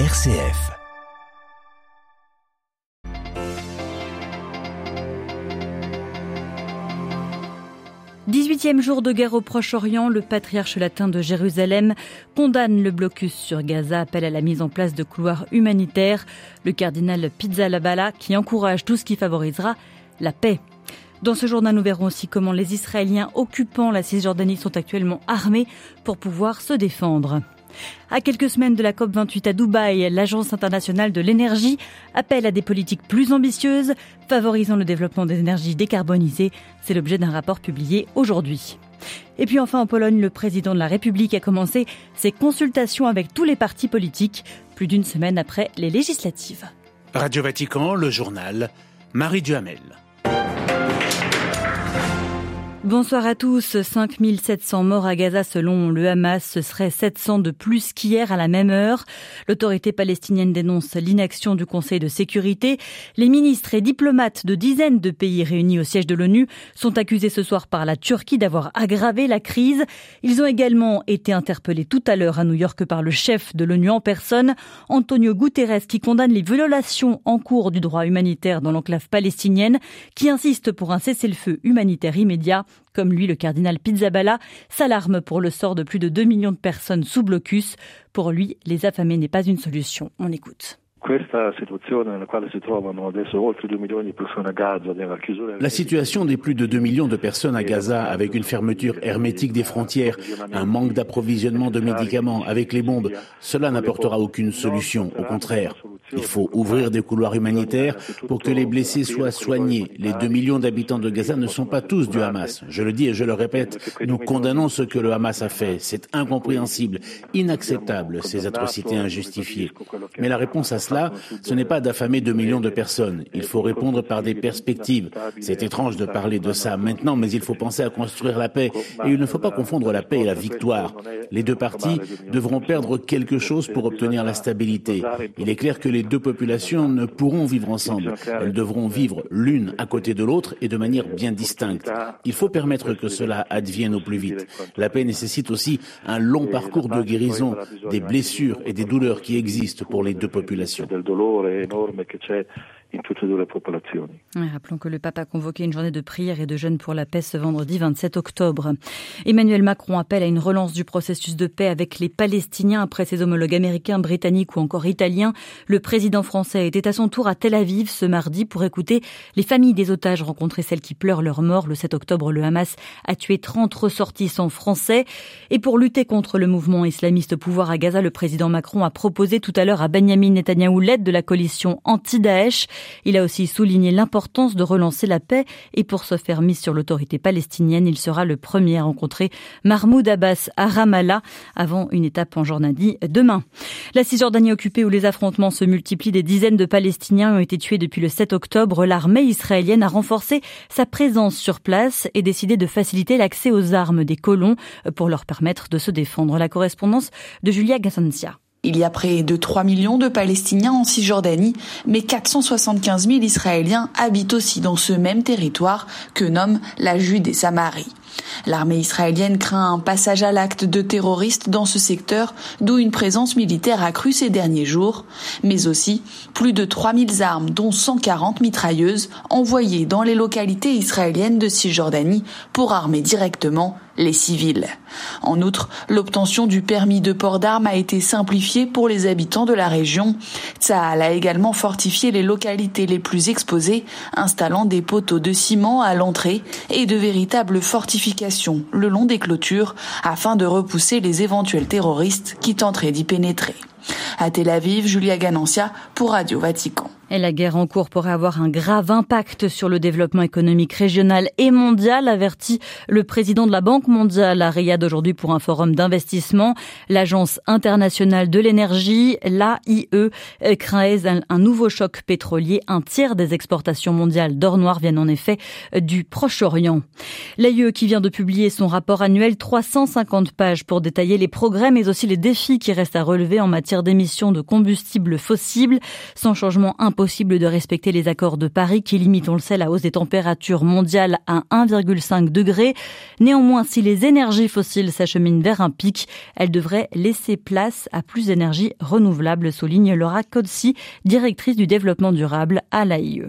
RCF. « 18e jour de guerre au Proche-Orient, le patriarche latin de Jérusalem condamne le blocus sur Gaza, appelle à la mise en place de couloirs humanitaires. Le cardinal Pizzalabala qui encourage tout ce qui favorisera la paix. Dans ce journal, nous verrons aussi comment les Israéliens occupant la Cisjordanie sont actuellement armés pour pouvoir se défendre. À quelques semaines de la COP28 à Dubaï, l'Agence internationale de l'énergie appelle à des politiques plus ambitieuses, favorisant le développement des énergies décarbonisées. C'est l'objet d'un rapport publié aujourd'hui. Et puis enfin en Pologne, le président de la République a commencé ses consultations avec tous les partis politiques, plus d'une semaine après les législatives. Radio Vatican, le journal, Marie Duhamel. Bonsoir à tous. 5700 morts à Gaza selon le Hamas. Ce serait 700 de plus qu'hier à la même heure. L'autorité palestinienne dénonce l'inaction du Conseil de sécurité. Les ministres et diplomates de dizaines de pays réunis au siège de l'ONU sont accusés ce soir par la Turquie d'avoir aggravé la crise. Ils ont également été interpellés tout à l'heure à New York par le chef de l'ONU en personne, Antonio Guterres, qui condamne les violations en cours du droit humanitaire dans l'enclave palestinienne, qui insiste pour un cessez-le-feu humanitaire immédiat. Comme lui, le cardinal Pizzaballa s'alarme pour le sort de plus de 2 millions de personnes sous blocus. Pour lui, les affamés n'est pas une solution. On écoute. La situation des plus de 2 millions de personnes à Gaza, avec une fermeture hermétique des frontières, un manque d'approvisionnement de médicaments, avec les bombes, cela n'apportera aucune solution. Au contraire, il faut ouvrir des couloirs humanitaires pour que les blessés soient soignés. Les 2 millions d'habitants de Gaza ne sont pas tous du Hamas. Je le dis et je le répète, nous condamnons ce que le Hamas a fait. C'est incompréhensible, inacceptable, ces atrocités injustifiées. Mais la réponse à cela, ce n'est pas d'affamer 2 millions de personnes. Il faut répondre par des perspectives. C'est étrange de parler de ça maintenant, mais il faut penser à construire la paix. Et il ne faut pas confondre la paix et la victoire. Les deux parties devront perdre quelque chose pour obtenir la stabilité. Les deux populations ne pourront vivre ensemble. Elles devront vivre l'une à côté de l'autre et de manière bien distincte. Il faut permettre que cela advienne au plus vite. La paix nécessite aussi un long parcours de guérison des blessures et des douleurs qui existent pour les deux populations. Rappelons que le pape a convoqué une journée de prière et de jeûne pour la paix ce vendredi 27 octobre. Emmanuel Macron appelle à une relance du processus de paix avec les Palestiniens après ses homologues américains, britanniques ou encore italiens. Le président français était à son tour à Tel Aviv ce mardi pour écouter les familles des otages, rencontrer celles qui pleurent leur mort. Le 7 octobre, le Hamas a tué 30 ressortissants français. Et pour lutter contre le mouvement islamiste pouvoir à Gaza, le président Macron a proposé tout à l'heure à Benjamin Netanyahou l'aide de la coalition anti-Daesh. Il a aussi souligné l'importance de relancer la paix et pour se faire mise sur l'autorité palestinienne, il sera le premier à rencontrer Mahmoud Abbas à Ramallah avant une étape en Jordanie demain. La Cisjordanie occupée où les affrontements se multiplient, des dizaines de Palestiniens ont été tués depuis le 7 octobre. L'armée israélienne a renforcé sa présence sur place et décidé de faciliter l'accès aux armes des colons pour leur permettre de se défendre. La correspondance de Julia Gassancia. Il y a près de 3 millions de Palestiniens en Cisjordanie, mais 475 000 Israéliens habitent aussi dans ce même territoire que nomme la Jude et Samarie. L'armée israélienne craint un passage à l'acte de terroristes dans ce secteur, d'où une présence militaire accrue ces derniers jours, mais aussi plus de 3000 armes, dont 140 mitrailleuses, envoyées dans les localités israéliennes de Cisjordanie pour armer directement les civils. En outre, l'obtention du permis de port d'armes a été simplifiée pour les habitants de la région. Tsahal a également fortifié les localités les plus exposées, installant des poteaux de ciment à l'entrée et de véritables fortifications le long des clôtures afin de repousser les éventuels terroristes qui tenteraient d'y pénétrer. À Tel Aviv, Julia Ganancia pour Radio Vatican. La guerre en cours pourrait avoir un grave impact sur le développement économique régional et mondial, avertit le président de la Banque mondiale à Riyad aujourd'hui pour un forum d'investissement. L'Agence internationale de l'énergie, l'AIE, craint un nouveau choc pétrolier. Un tiers des exportations mondiales d'or noir viennent en effet du Proche-Orient. L'AIE qui vient de publier son rapport annuel 350 pages pour détailler les progrès mais aussi les défis qui restent à relever en matière d'émissions de combustibles fossiles. Sans changement impossible de respecter les accords de Paris qui limitent, on le sait, la hausse des températures mondiales à 1,5 degré. Néanmoins, si les énergies fossiles s'acheminent vers un pic, elles devraient laisser place à plus d'énergie renouvelable, souligne Laura Kodsi, directrice du développement durable à l'AIE.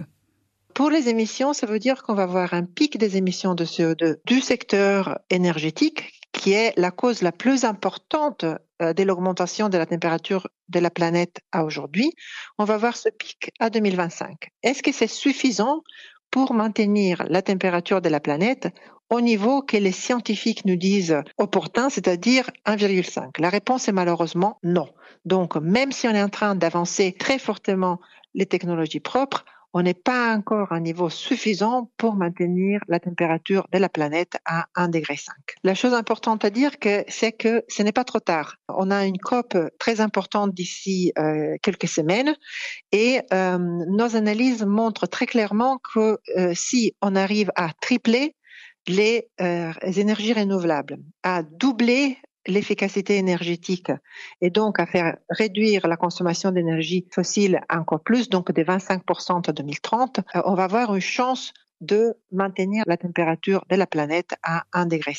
Pour les émissions, ça veut dire qu'on va avoir un pic des émissions de CO2 du secteur énergétique qui est la cause la plus importante euh, de l'augmentation de la température de la planète à aujourd'hui. On va voir ce pic à 2025. Est-ce que c'est suffisant pour maintenir la température de la planète au niveau que les scientifiques nous disent opportun, c'est-à-dire 1,5 La réponse est malheureusement non. Donc, même si on est en train d'avancer très fortement les technologies propres, on n'est pas encore à un niveau suffisant pour maintenir la température de la planète à 1,5 degré. La chose importante à dire, c'est que ce n'est pas trop tard. On a une COP très importante d'ici euh, quelques semaines et euh, nos analyses montrent très clairement que euh, si on arrive à tripler les énergies renouvelables, à doubler l'efficacité énergétique et donc à faire réduire la consommation d'énergie fossile encore plus, donc de 25% en 2030, euh, on va avoir une chance de maintenir la température de la planète à 1,5 degré.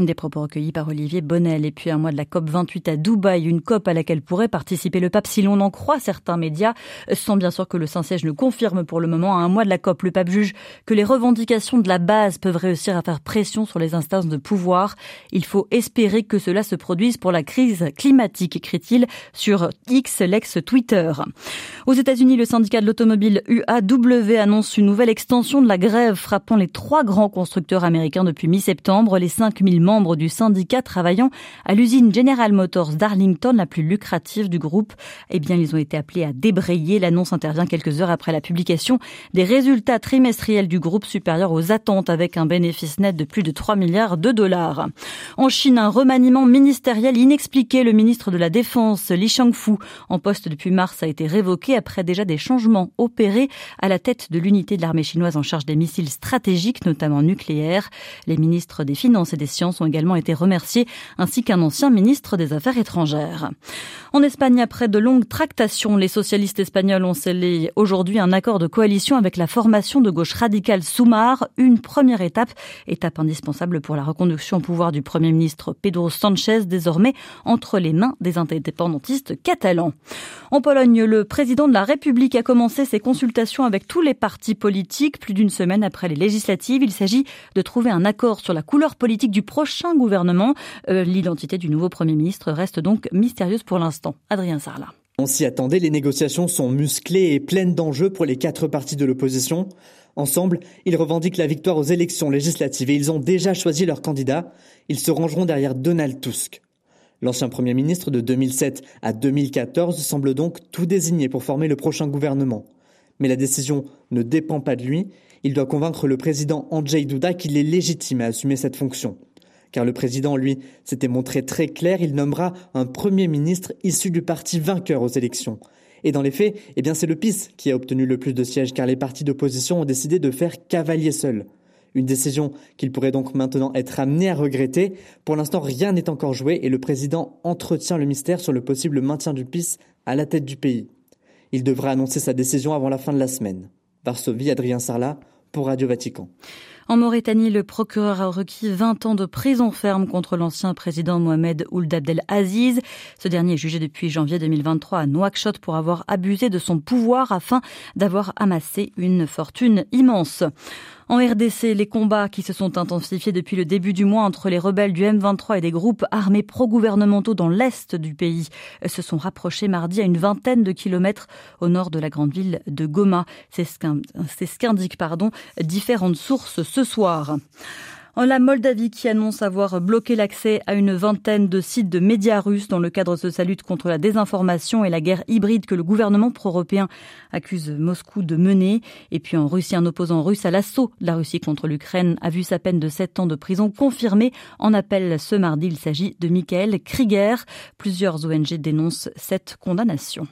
Des propos recueillis par Olivier Bonnel. Et puis un mois de la COP 28 à Dubaï, une COP à laquelle pourrait participer le pape si l'on en croit certains médias, sans bien sûr que le Saint-Siège ne confirme pour le moment. À un mois de la COP, le pape juge que les revendications de la base peuvent réussir à faire pression sur les instances de pouvoir. Il faut espérer que cela se produise pour la crise climatique, écrit-il sur X, l'ex-Twitter. Aux États-Unis, le syndicat de l'automobile UAW annonce une nouvelle extension de la grève frappant les trois grands constructeurs américains depuis mi-septembre. Les 5000 membres du syndicat travaillant à l'usine General Motors d'Arlington, la plus lucrative du groupe, eh bien, ils ont été appelés à débrayer. L'annonce intervient quelques heures après la publication des résultats trimestriels du groupe supérieurs aux attentes avec un bénéfice net de plus de 3 milliards de dollars. En Chine, un remaniement ministériel inexpliqué. Le ministre de la Défense, Li Shangfu, en poste depuis mars, a été révoqué après déjà des changements opérés à la tête de l'unité de l'armée chinoise en charge des missiles stratégiques, notamment nucléaires. Les ministres des Finances et des Sciences ont également été remerciés, ainsi qu'un ancien ministre des Affaires étrangères. En Espagne, après de longues tractations, les socialistes espagnols ont scellé aujourd'hui un accord de coalition avec la formation de gauche radicale Soumar, une première étape, étape indispensable pour la reconduction au pouvoir du Premier ministre Pedro Sanchez, désormais entre les mains des indépendantistes catalans. En Pologne, le président de la République a commencé ses consultations avec tous les partis politiques plus d'une semaine après les législatives. Il s'agit de trouver un accord sur la couleur politique du prochain prochain gouvernement. Euh, l'identité du nouveau Premier ministre reste donc mystérieuse pour l'instant. Adrien Sarla. On s'y attendait, les négociations sont musclées et pleines d'enjeux pour les quatre partis de l'opposition. Ensemble, ils revendiquent la victoire aux élections législatives et ils ont déjà choisi leur candidat. Ils se rangeront derrière Donald Tusk. L'ancien Premier ministre de 2007 à 2014 semble donc tout désigné pour former le prochain gouvernement. Mais la décision ne dépend pas de lui. Il doit convaincre le président Andrzej Duda qu'il est légitime à assumer cette fonction car le président, lui, s'était montré très clair, il nommera un Premier ministre issu du parti vainqueur aux élections. Et dans les faits, eh bien c'est le PIS qui a obtenu le plus de sièges, car les partis d'opposition ont décidé de faire cavalier seul. Une décision qu'il pourrait donc maintenant être amené à regretter. Pour l'instant, rien n'est encore joué et le président entretient le mystère sur le possible maintien du PIS à la tête du pays. Il devrait annoncer sa décision avant la fin de la semaine. Varsovie, Adrien Sarlat, pour Radio Vatican. En Mauritanie, le procureur a requis 20 ans de prison ferme contre l'ancien président Mohamed Ould Abdel Aziz. Ce dernier est jugé depuis janvier 2023 à Nouakchott pour avoir abusé de son pouvoir afin d'avoir amassé une fortune immense. En RDC, les combats qui se sont intensifiés depuis le début du mois entre les rebelles du M23 et des groupes armés pro-gouvernementaux dans l'est du pays se sont rapprochés mardi à une vingtaine de kilomètres au nord de la grande ville de Goma. C'est ce qu'indiquent différentes sources ce soir. La Moldavie qui annonce avoir bloqué l'accès à une vingtaine de sites de médias russes dans le cadre de sa lutte contre la désinformation et la guerre hybride que le gouvernement pro-européen accuse Moscou de mener. Et puis en Russie, un opposant russe à l'assaut de la Russie contre l'Ukraine a vu sa peine de 7 ans de prison confirmée en appel ce mardi. Il s'agit de Michael Krieger. Plusieurs ONG dénoncent cette condamnation.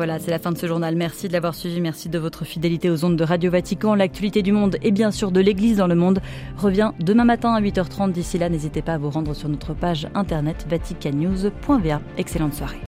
Voilà, c'est la fin de ce journal. Merci de l'avoir suivi. Merci de votre fidélité aux ondes de Radio Vatican. L'actualité du monde et bien sûr de l'Église dans le monde revient demain matin à 8h30. D'ici là, n'hésitez pas à vous rendre sur notre page internet vaticannews.va. Excellente soirée.